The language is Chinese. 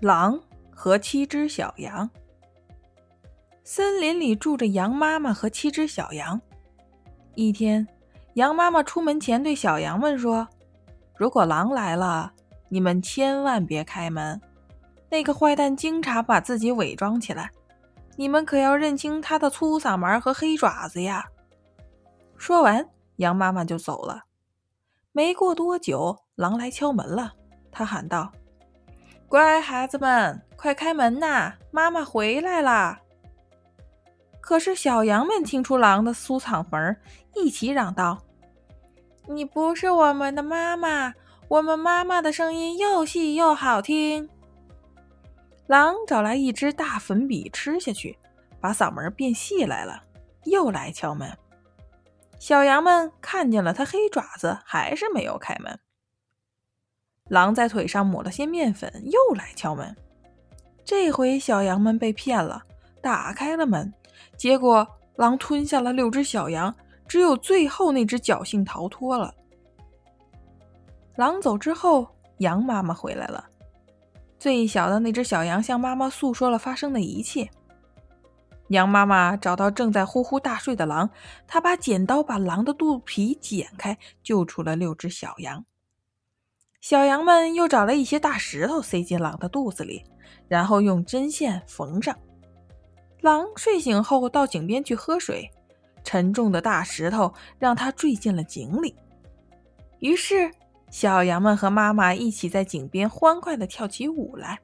狼和七只小羊。森林里住着羊妈妈和七只小羊。一天，羊妈妈出门前对小羊们说：“如果狼来了，你们千万别开门。那个坏蛋经常把自己伪装起来，你们可要认清他的粗嗓门和黑爪子呀。”说完，羊妈妈就走了。没过多久，狼来敲门了。他喊道。乖孩子们，快开门呐！妈妈回来啦！可是小羊们听出狼的粗嗓门，一起嚷道：“你不是我们的妈妈，我们妈妈的声音又细又好听。”狼找来一支大粉笔吃下去，把嗓门变细来了，又来敲门。小羊们看见了他黑爪子，还是没有开门。狼在腿上抹了些面粉，又来敲门。这回小羊们被骗了，打开了门，结果狼吞下了六只小羊，只有最后那只侥幸逃脱了。狼走之后，羊妈妈回来了。最小的那只小羊向妈妈诉说了发生的一切。羊妈妈找到正在呼呼大睡的狼，她把剪刀把狼的肚皮剪开，救出了六只小羊。小羊们又找了一些大石头塞进狼的肚子里，然后用针线缝上。狼睡醒后到井边去喝水，沉重的大石头让它坠进了井里。于是，小羊们和妈妈一起在井边欢快地跳起舞来。